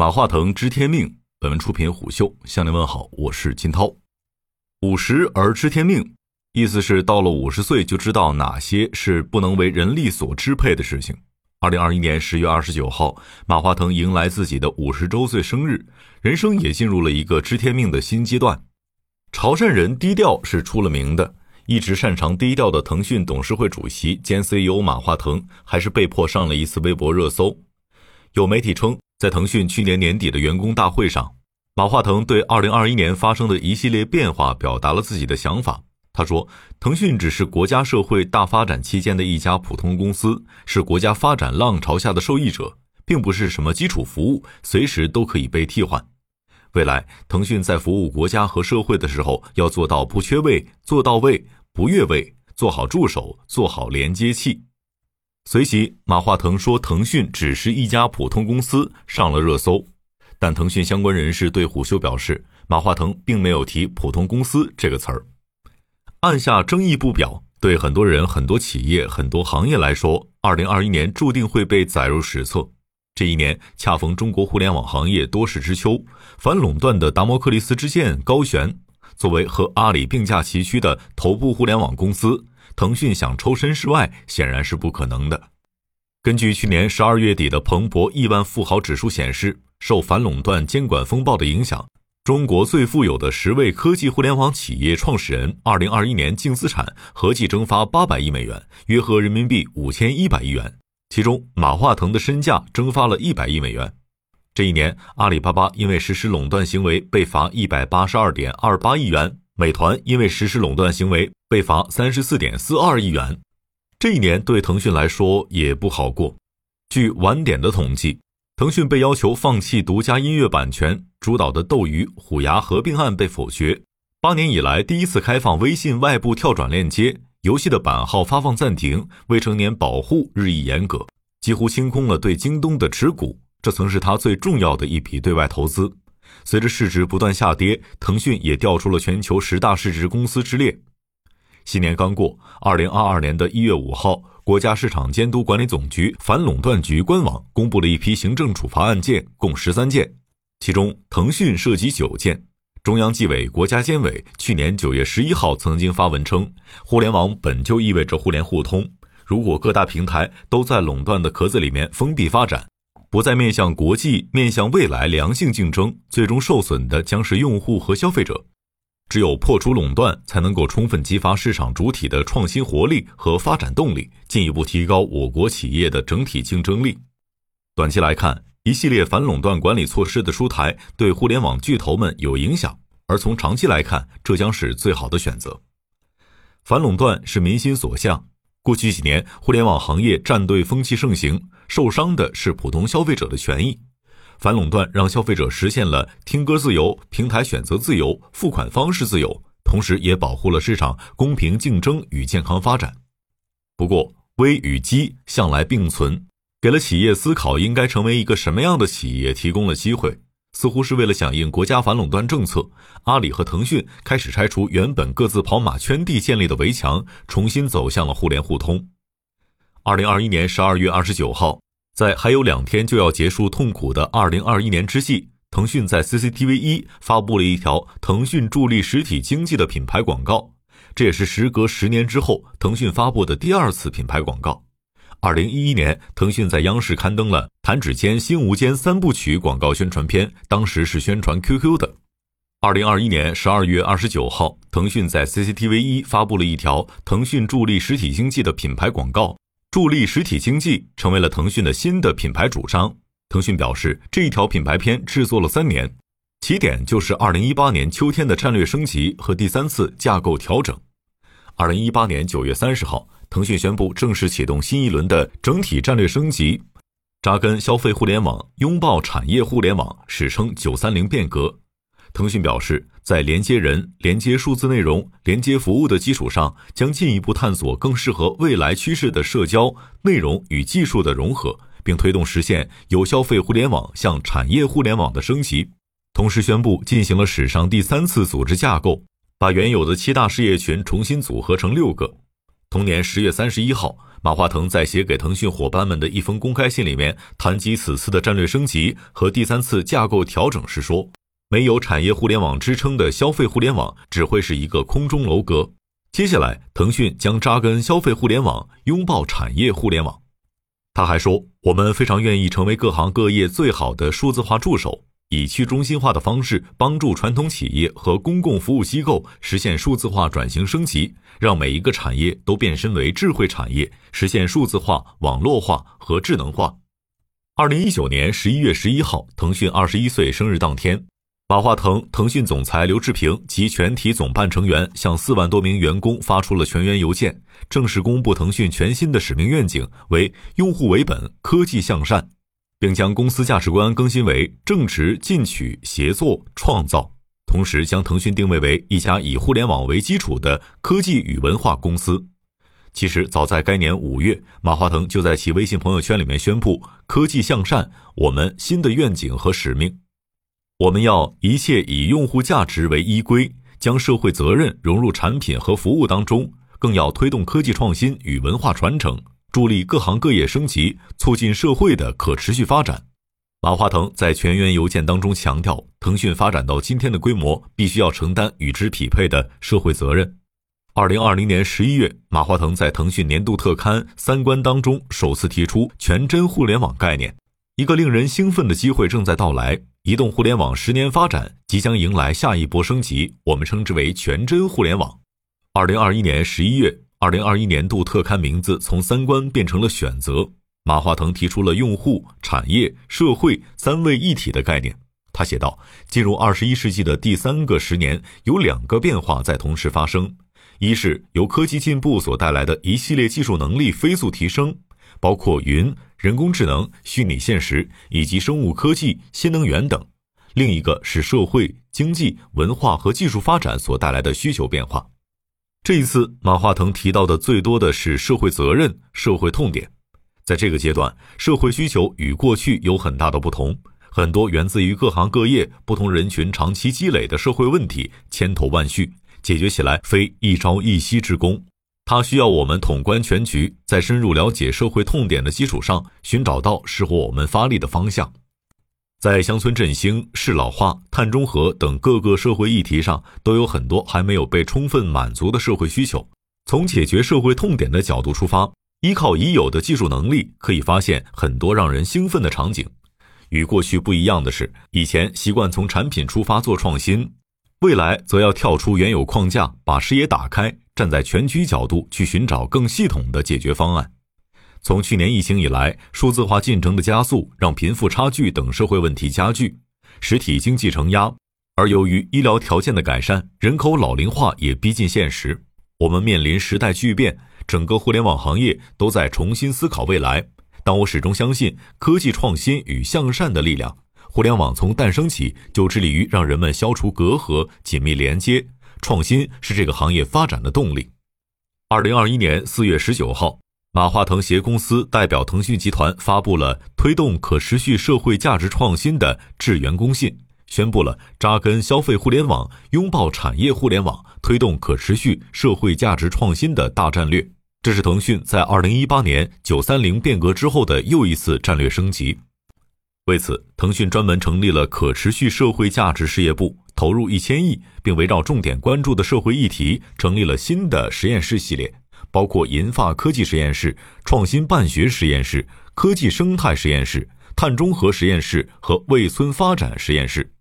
马化腾知天命。本文出品虎嗅，向您问好，我是金涛。五十而知天命，意思是到了五十岁就知道哪些是不能为人力所支配的事情。二零二一年十月二十九号，马化腾迎来自己的五十周岁生日，人生也进入了一个知天命的新阶段。潮汕人低调是出了名的，一直擅长低调的腾讯董事会主席兼 CEO 马化腾，还是被迫上了一次微博热搜。有媒体称。在腾讯去年年底的员工大会上，马化腾对2021年发生的一系列变化表达了自己的想法。他说：“腾讯只是国家社会大发展期间的一家普通公司，是国家发展浪潮下的受益者，并不是什么基础服务，随时都可以被替换。未来，腾讯在服务国家和社会的时候，要做到不缺位、做到位、不越位，做好助手，做好连接器。”随即，马化腾说：“腾讯只是一家普通公司，上了热搜。”但腾讯相关人士对虎嗅表示，马化腾并没有提“普通公司”这个词儿，按下争议不表。对很多人、很多企业、很多行业来说，二零二一年注定会被载入史册。这一年恰逢中国互联网行业多事之秋，反垄断的达摩克利斯之剑高悬。作为和阿里并驾齐驱的头部互联网公司。腾讯想抽身事外，显然是不可能的。根据去年十二月底的彭博亿万富豪指数显示，受反垄断监管风暴的影响，中国最富有的十位科技互联网企业创始人，二零二一年净资产合计蒸发八百亿美元，约合人民币五千一百亿元。其中，马化腾的身价蒸发了一百亿美元。这一年，阿里巴巴因为实施垄断行为被罚一百八十二点二八亿元。美团因为实施垄断行为被罚三十四点四二亿元，这一年对腾讯来说也不好过。据晚点的统计，腾讯被要求放弃独家音乐版权，主导的斗鱼、虎牙合并案被否决。八年以来第一次开放微信外部跳转链接，游戏的版号发放暂停，未成年保护日益严格，几乎清空了对京东的持股。这曾是他最重要的一笔对外投资。随着市值不断下跌，腾讯也掉出了全球十大市值公司之列。新年刚过，二零二二年的一月五号，国家市场监督管理总局反垄断局官网公布了一批行政处罚案件，共十三件，其中腾讯涉及九件。中央纪委国家监委去年九月十一号曾经发文称，互联网本就意味着互联互通，如果各大平台都在垄断的壳子里面封闭发展。不再面向国际、面向未来良性竞争，最终受损的将是用户和消费者。只有破除垄断，才能够充分激发市场主体的创新活力和发展动力，进一步提高我国企业的整体竞争力。短期来看，一系列反垄断管理措施的出台，对互联网巨头们有影响；而从长期来看，这将是最好的选择。反垄断是民心所向。过去几年，互联网行业战队风气盛行。受伤的是普通消费者的权益，反垄断让消费者实现了听歌自由、平台选择自由、付款方式自由，同时也保护了市场公平竞争与健康发展。不过，危与机向来并存，给了企业思考应该成为一个什么样的企业提供了机会。似乎是为了响应国家反垄断政策，阿里和腾讯开始拆除原本各自跑马圈地建立的围墙，重新走向了互联互通。二零二一年十二月二十九号，在还有两天就要结束痛苦的二零二一年之际，腾讯在 CCTV 一发布了一条腾讯助力实体经济的品牌广告，这也是时隔十年之后腾讯发布的第二次品牌广告。二零一一年，腾讯在央视刊登了《弹指间心无间》三部曲广告宣传片，当时是宣传 QQ 的。二零二一年十二月二十九号，腾讯在 CCTV 一发布了一条腾讯助力实体经济的品牌广告。助力实体经济成为了腾讯的新的品牌主张。腾讯表示，这一条品牌片制作了三年，起点就是二零一八年秋天的战略升级和第三次架构调整。二零一八年九月三十号，腾讯宣布正式启动新一轮的整体战略升级，扎根消费互联网，拥抱产业互联网，史称“九三零”变革。腾讯表示，在连接人、连接数字内容、连接服务的基础上，将进一步探索更适合未来趋势的社交内容与技术的融合，并推动实现由消费互联网向产业互联网的升级。同时宣布进行了史上第三次组织架构，把原有的七大事业群重新组合成六个。同年十月三十一号，马化腾在写给腾讯伙伴们的一封公开信里面谈及此次的战略升级和第三次架构调整时说：“没有产业互联网支撑的消费互联网只会是一个空中楼阁。接下来，腾讯将扎根消费互联网，拥抱产业互联网。”他还说：“我们非常愿意成为各行各业最好的数字化助手。”以去中心化的方式帮助传统企业和公共服务机构实现数字化转型升级，让每一个产业都变身为智慧产业，实现数字化、网络化和智能化。二零一九年十一月十一号，腾讯二十一岁生日当天，马化腾、腾讯总裁刘志平及全体总办成员向四万多名员工发出了全员邮件，正式公布腾讯全新的使命愿景为“用户为本，科技向善”。并将公司价值观更新为正直、进取、协作、创造，同时将腾讯定位为一家以互联网为基础的科技与文化公司。其实，早在该年五月，马化腾就在其微信朋友圈里面宣布：“科技向善，我们新的愿景和使命，我们要一切以用户价值为依归，将社会责任融入产品和服务当中，更要推动科技创新与文化传承。”助力各行各业升级，促进社会的可持续发展。马化腾在全员邮件当中强调，腾讯发展到今天的规模，必须要承担与之匹配的社会责任。二零二零年十一月，马化腾在腾讯年度特刊《三观》当中首次提出“全真互联网”概念。一个令人兴奋的机会正在到来，移动互联网十年发展即将迎来下一波升级，我们称之为“全真互联网”。二零二一年十一月。二零二一年度特刊名字从三观变成了选择。马化腾提出了用户、产业、社会三位一体的概念。他写道：“进入二十一世纪的第三个十年，有两个变化在同时发生：一是由科技进步所带来的一系列技术能力飞速提升，包括云、人工智能、虚拟现实以及生物科技、新能源等；另一个是社会、经济、文化和技术发展所带来的需求变化。”这一次，马化腾提到的最多的是社会责任、社会痛点。在这个阶段，社会需求与过去有很大的不同，很多源自于各行各业不同人群长期积累的社会问题千头万绪，解决起来非一朝一夕之功。它需要我们统观全局，在深入了解社会痛点的基础上，寻找到适合我们发力的方向。在乡村振兴、适老化、碳中和等各个社会议题上，都有很多还没有被充分满足的社会需求。从解决社会痛点的角度出发，依靠已有的技术能力，可以发现很多让人兴奋的场景。与过去不一样的是，以前习惯从产品出发做创新，未来则要跳出原有框架，把视野打开，站在全局角度去寻找更系统的解决方案。从去年疫情以来，数字化进程的加速让贫富差距等社会问题加剧，实体经济承压。而由于医疗条件的改善，人口老龄化也逼近现实。我们面临时代巨变，整个互联网行业都在重新思考未来。但我始终相信科技创新与向善的力量。互联网从诞生起就致力于让人们消除隔阂、紧密连接，创新是这个行业发展的动力。二零二一年四月十九号。马化腾携公司代表腾讯集团发布了推动可持续社会价值创新的致员工信，宣布了扎根消费互联网、拥抱产业互联网、推动可持续社会价值创新的大战略。这是腾讯在二零一八年“九三零”变革之后的又一次战略升级。为此，腾讯专门成立了可持续社会价值事业部，投入一千亿，并围绕重点关注的社会议题成立了新的实验室系列。包括银发科技实验室、创新办学实验室、科技生态实验室、碳中和实验室和卫村发展实验室。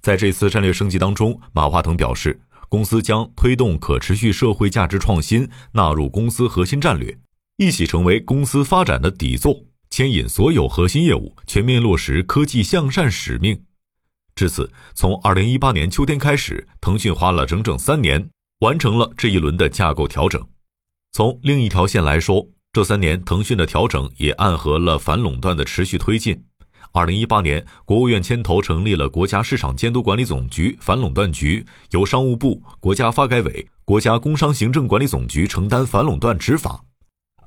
在这次战略升级当中，马化腾表示，公司将推动可持续社会价值创新纳入公司核心战略，一起成为公司发展的底座，牵引所有核心业务全面落实科技向善使命。至此，从二零一八年秋天开始，腾讯花了整整三年，完成了这一轮的架构调整。从另一条线来说，这三年腾讯的调整也暗合了反垄断的持续推进。二零一八年，国务院牵头成立了国家市场监督管理总局反垄断局，由商务部、国家发改委、国家工商行政管理总局承担反垄断执法。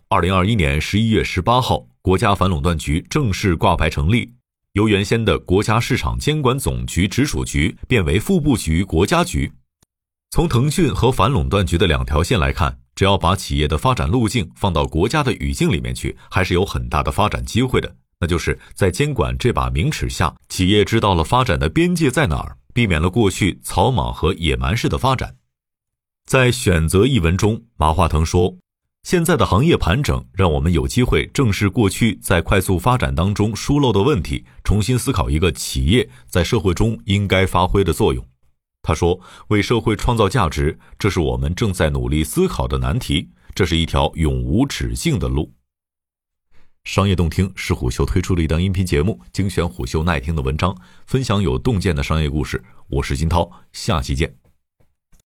二零二一年十一月十八号，国家反垄断局正式挂牌成立，由原先的国家市场监管总局直属局变为副部局国家局。从腾讯和反垄断局的两条线来看，只要把企业的发展路径放到国家的语境里面去，还是有很大的发展机会的。那就是在监管这把明尺下，企业知道了发展的边界在哪儿，避免了过去草莽和野蛮式的发展。在选择一文中，马化腾说：“现在的行业盘整，让我们有机会正视过去在快速发展当中疏漏的问题，重新思考一个企业在社会中应该发挥的作用。”他说：“为社会创造价值，这是我们正在努力思考的难题，这是一条永无止境的路。”商业洞听是虎嗅推出的一档音频节目，精选虎嗅耐听的文章，分享有洞见的商业故事。我是金涛，下期见。